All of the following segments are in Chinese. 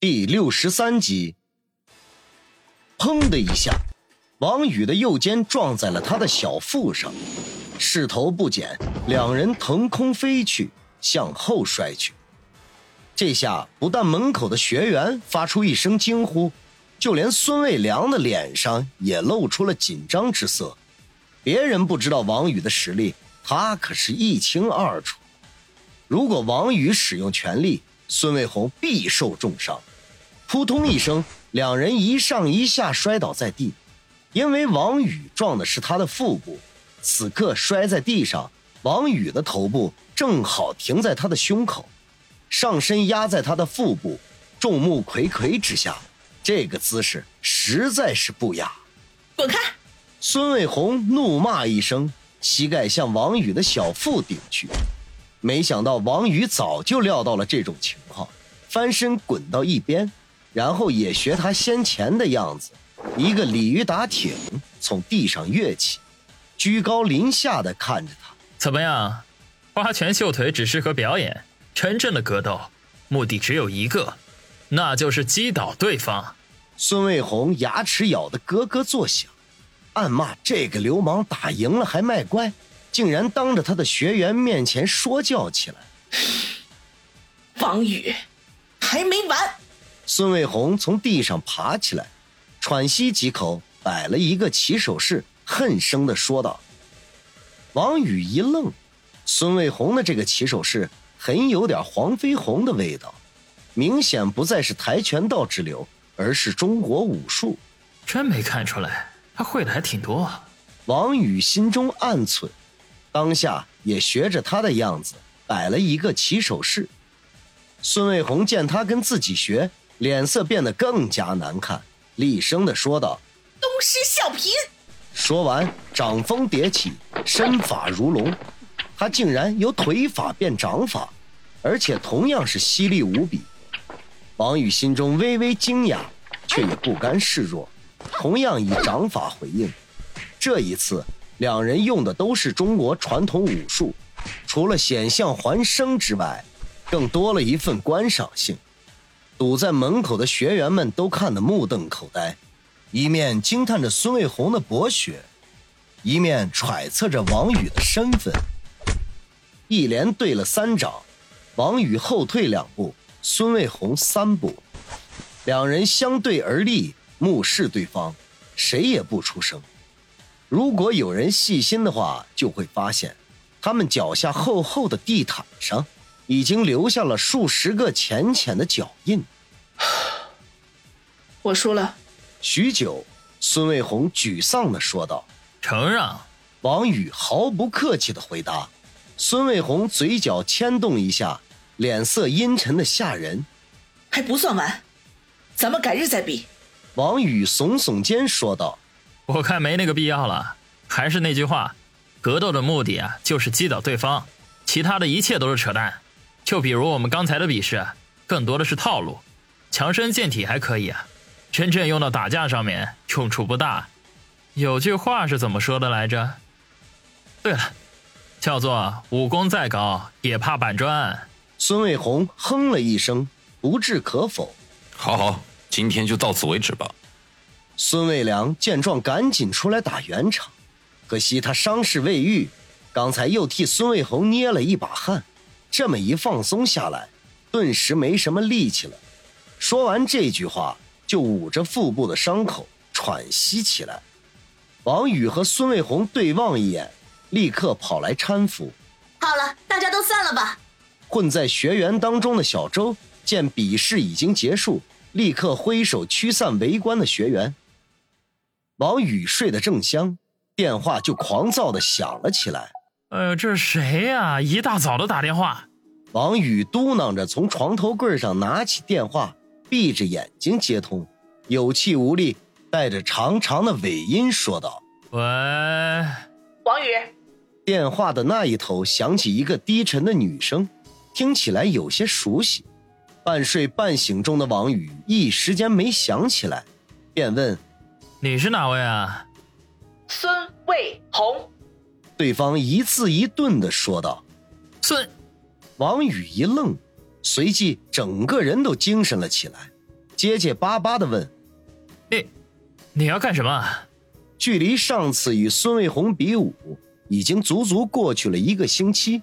第六十三集，砰的一下，王宇的右肩撞在了他的小腹上，势头不减，两人腾空飞去，向后摔去。这下不但门口的学员发出一声惊呼，就连孙卫良的脸上也露出了紧张之色。别人不知道王宇的实力，他可是一清二楚。如果王宇使用全力，孙卫红必受重伤。扑通一声，两人一上一下摔倒在地，因为王宇撞的是他的腹部，此刻摔在地上，王宇的头部正好停在他的胸口，上身压在他的腹部，众目睽睽之下，这个姿势实在是不雅。滚开！孙卫红怒骂一声，膝盖向王宇的小腹顶去，没想到王宇早就料到了这种情况，翻身滚到一边。然后也学他先前的样子，一个鲤鱼打挺从地上跃起，居高临下的看着他。怎么样？花拳绣腿只适合表演，真正的格斗目的只有一个，那就是击倒对方。孙卫红牙齿咬得咯咯作响，暗骂这个流氓打赢了还卖乖，竟然当着他的学员面前说教起来。王宇，还没完！孙卫红从地上爬起来，喘息几口，摆了一个起手式，恨声的说道：“王宇一愣，孙卫红的这个起手式很有点黄飞鸿的味道，明显不再是跆拳道之流，而是中国武术。真没看出来，他会的还挺多。”王宇心中暗忖，当下也学着他的样子摆了一个起手式。孙卫红见他跟自己学。脸色变得更加难看，厉声的说道：“东施效颦。”说完，掌风叠起，身法如龙。他竟然由腿法变掌法，而且同样是犀利无比。王宇心中微微惊讶，却也不甘示弱，同样以掌法回应。这一次，两人用的都是中国传统武术，除了险象环生之外，更多了一份观赏性。堵在门口的学员们都看得目瞪口呆，一面惊叹着孙卫红的博学，一面揣测着王宇的身份。一连对了三掌，王宇后退两步，孙卫红三步，两人相对而立，目视对方，谁也不出声。如果有人细心的话，就会发现，他们脚下厚厚的地毯上。已经留下了数十个浅浅的脚印。我输了。许久，孙卫红沮丧的说道：“承让。”王宇毫不客气的回答。孙卫红嘴角牵动一下，脸色阴沉的吓人。还不算完，咱们改日再比。王宇耸耸肩说道：“我看没那个必要了。还是那句话，格斗的目的啊，就是击倒对方，其他的一切都是扯淡。”就比如我们刚才的比试，更多的是套路，强身健体还可以啊，真正用到打架上面用处不大。有句话是怎么说的来着？对了，叫做武功再高也怕板砖。孙卫红哼了一声，不置可否。好好，今天就到此为止吧。孙卫良见状，赶紧出来打圆场，可惜他伤势未愈，刚才又替孙卫红捏了一把汗。这么一放松下来，顿时没什么力气了。说完这句话，就捂着腹部的伤口喘息起来。王宇和孙卫红对望一眼，立刻跑来搀扶。好了，大家都散了吧。混在学员当中的小周见比试已经结束，立刻挥手驱散围观的学员。王宇睡得正香，电话就狂躁的响了起来。呃，这是谁呀？一大早的打电话。王宇嘟囔着从床头柜上拿起电话，闭着眼睛接通，有气无力，带着长长的尾音说道：“喂，王宇。”电话的那一头响起一个低沉的女声，听起来有些熟悉。半睡半醒中的王宇一时间没想起来，便问：“你是哪位啊？”孙卫红。对方一字一顿的说道：“孙。”王宇一愣，随即整个人都精神了起来。结结巴巴的问：“你，你要干什么？”距离上次与孙卫红比武，已经足足过去了一个星期。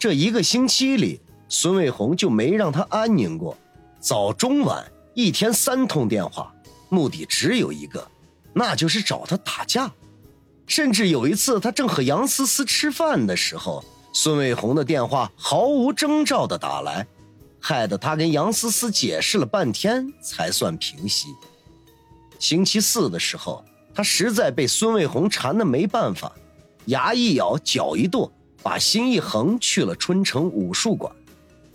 这一个星期里，孙卫红就没让他安宁过，早中晚一天三通电话，目的只有一个，那就是找他打架。甚至有一次，他正和杨思思吃饭的时候，孙卫红的电话毫无征兆的打来，害得他跟杨思思解释了半天才算平息。星期四的时候，他实在被孙卫红缠得没办法，牙一咬，脚一跺，把心一横去了春城武术馆，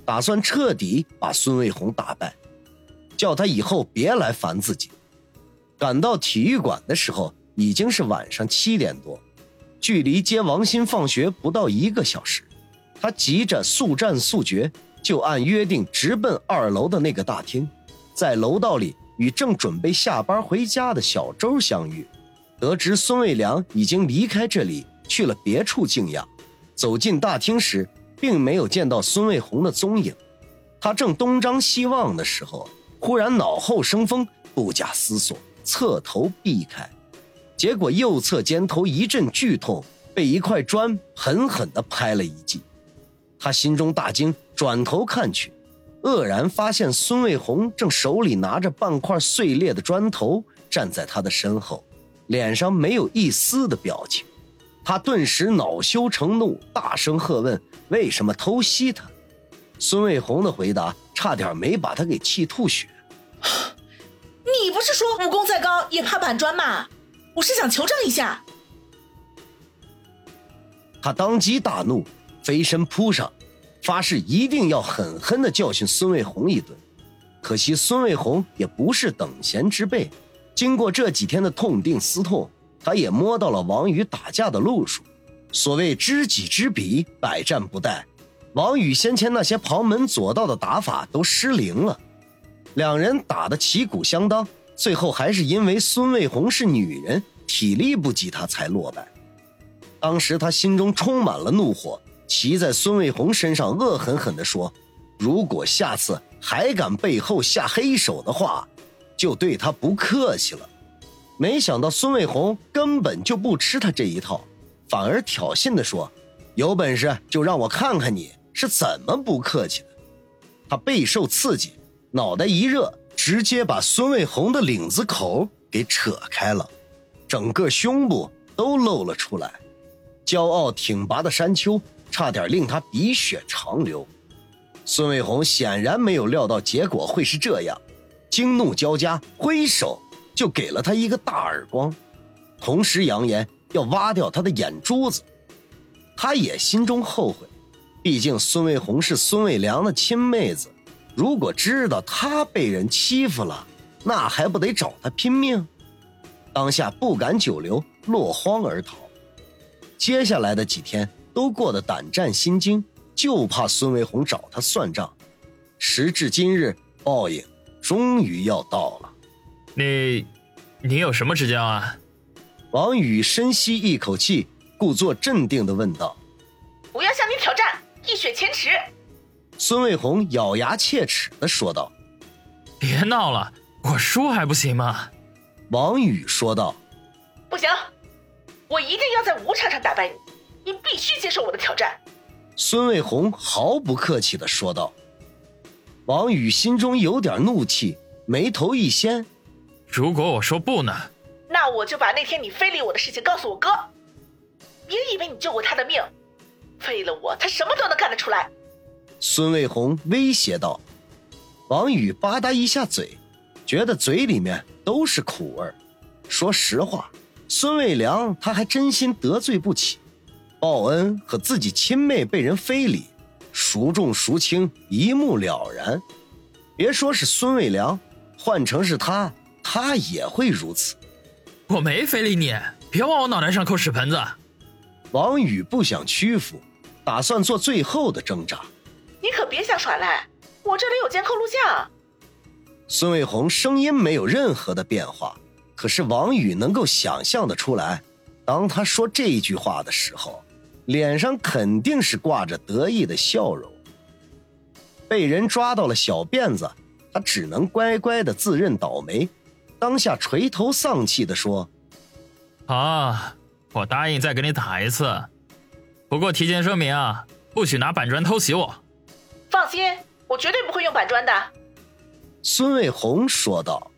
打算彻底把孙卫红打败，叫他以后别来烦自己。赶到体育馆的时候。已经是晚上七点多，距离接王鑫放学不到一个小时，他急着速战速决，就按约定直奔二楼的那个大厅，在楼道里与正准备下班回家的小周相遇。得知孙卫良已经离开这里去了别处静养，走进大厅时，并没有见到孙卫红的踪影。他正东张西望的时候，忽然脑后生风，不假思索侧头避开。结果右侧肩头一阵剧痛，被一块砖狠狠地拍了一记。他心中大惊，转头看去，愕然发现孙卫红正手里拿着半块碎裂的砖头站在他的身后，脸上没有一丝的表情。他顿时恼羞成怒，大声喝问：“为什么偷袭他？”孙卫红的回答差点没把他给气吐血。你不是说武功再高也怕板砖吗？我是想求证一下。他当即大怒，飞身扑上，发誓一定要狠狠的教训孙卫红一顿。可惜孙卫红也不是等闲之辈，经过这几天的痛定思痛，他也摸到了王宇打架的路数。所谓知己知彼，百战不殆。王宇先前那些旁门左道的打法都失灵了，两人打得旗鼓相当。最后还是因为孙卫红是女人，体力不及他才落败。当时他心中充满了怒火，骑在孙卫红身上，恶狠狠地说：“如果下次还敢背后下黑手的话，就对他不客气了。”没想到孙卫红根本就不吃他这一套，反而挑衅地说：“有本事就让我看看你是怎么不客气的。”他备受刺激，脑袋一热。直接把孙卫红的领子口给扯开了，整个胸部都露了出来，骄傲挺拔的山丘差点令他鼻血长流。孙卫红显然没有料到结果会是这样，惊怒交加，挥手就给了他一个大耳光，同时扬言要挖掉他的眼珠子。他也心中后悔，毕竟孙卫红是孙卫良的亲妹子。如果知道他被人欺负了，那还不得找他拼命？当下不敢久留，落荒而逃。接下来的几天都过得胆战心惊，就怕孙维红找他算账。时至今日，报应终于要到了。你，你有什么指教啊？王宇深吸一口气，故作镇定地问道：“我要向你挑战，一雪前耻。”孙卫红咬牙切齿的说道：“别闹了，我输还不行吗？”王宇说道：“不行，我一定要在武场上打败你，你必须接受我的挑战。”孙卫红毫不客气的说道。王宇心中有点怒气，眉头一掀：“如果我说不呢？那我就把那天你非礼我的事情告诉我哥。别以为你救过他的命，为了我，他什么都能干得出来。”孙卫红威胁道：“王宇吧嗒一下嘴，觉得嘴里面都是苦味说实话，孙卫良他还真心得罪不起。报恩和自己亲妹被人非礼，孰重孰轻一目了然。别说是孙卫良，换成是他，他也会如此。我没非礼你，别往我脑袋上扣屎盆子。”王宇不想屈服，打算做最后的挣扎。你可别想耍赖，我这里有监控录像。孙卫红声音没有任何的变化，可是王宇能够想象的出来，当他说这句话的时候，脸上肯定是挂着得意的笑容。被人抓到了小辫子，他只能乖乖的自认倒霉，当下垂头丧气的说，啊，我答应再给你打一次。不过提前声明啊，不许拿板砖偷袭我。放心我绝对不会用板砖的。孙卫红说道。